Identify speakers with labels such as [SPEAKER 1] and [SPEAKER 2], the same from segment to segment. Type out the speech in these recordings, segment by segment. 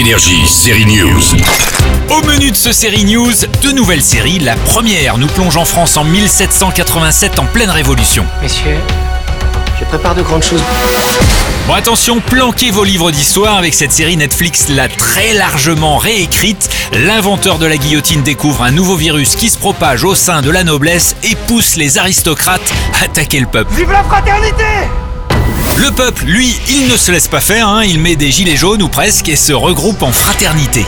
[SPEAKER 1] Énergie, série News.
[SPEAKER 2] Au menu de ce série news, deux nouvelles séries. La première nous plonge en France en 1787 en pleine révolution.
[SPEAKER 3] Messieurs, je prépare de grandes choses.
[SPEAKER 2] Bon attention, planquez vos livres d'histoire avec cette série Netflix l'a très largement réécrite. L'inventeur de la guillotine découvre un nouveau virus qui se propage au sein de la noblesse et pousse les aristocrates à attaquer le peuple.
[SPEAKER 4] Vive la fraternité
[SPEAKER 2] Le peuple, lui, il ne se laisse pas faire, hein. il met des gilets jaunes ou presque et se regroupe en fraternité.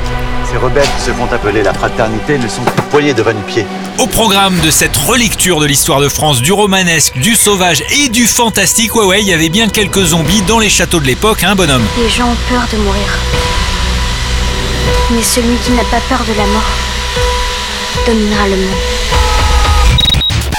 [SPEAKER 5] Ces rebelles qui se font appeler la fraternité ne sont que poignée de pieds.
[SPEAKER 2] Au programme de cette relecture de l'histoire de France, du romanesque, du sauvage et du fantastique, ouais ouais, il y avait bien quelques zombies dans les châteaux de l'époque, hein bonhomme
[SPEAKER 6] Les gens ont peur de mourir. Mais celui qui n'a pas peur de la mort dominera le monde.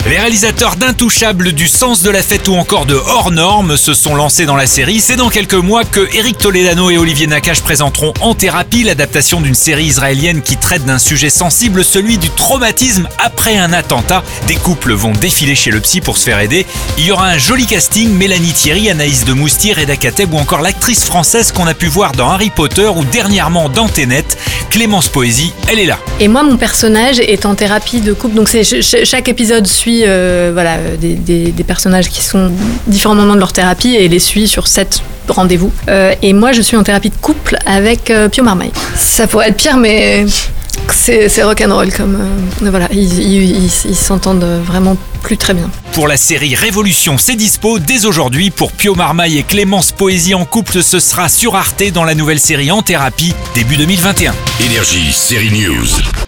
[SPEAKER 2] Les réalisateurs d'Intouchables, du sens de la fête ou encore de Hors Normes se sont lancés dans la série. C'est dans quelques mois que Eric Toledano et Olivier Nakache présenteront En Thérapie, l'adaptation d'une série israélienne qui traite d'un sujet sensible, celui du traumatisme après un attentat. Des couples vont défiler chez le psy pour se faire aider. Il y aura un joli casting, Mélanie Thierry, Anaïs de Moustier, Reda Kateb ou encore l'actrice française qu'on a pu voir dans Harry Potter ou dernièrement dans Tenet. Clémence Poésie, elle est là.
[SPEAKER 7] Et moi, mon personnage est en thérapie de couple. Donc, c'est ch- chaque épisode suit euh, voilà, des, des- des personnages qui sont différents moments de leur thérapie et les suit sur sept rendez-vous. Euh, et moi, je suis en thérapie de couple avec euh, Pio Marmaille. Ça pourrait être pire, mais c'est rock'n'roll comme. euh, voilà, ils s'entendent vraiment plus très bien.
[SPEAKER 2] Pour la série Révolution, c'est dispo dès aujourd'hui pour Pio Marmaille et Clémence Poésie en couple. Ce sera sur Arte dans la nouvelle série En Thérapie, début 2021.
[SPEAKER 1] Énergie, série News.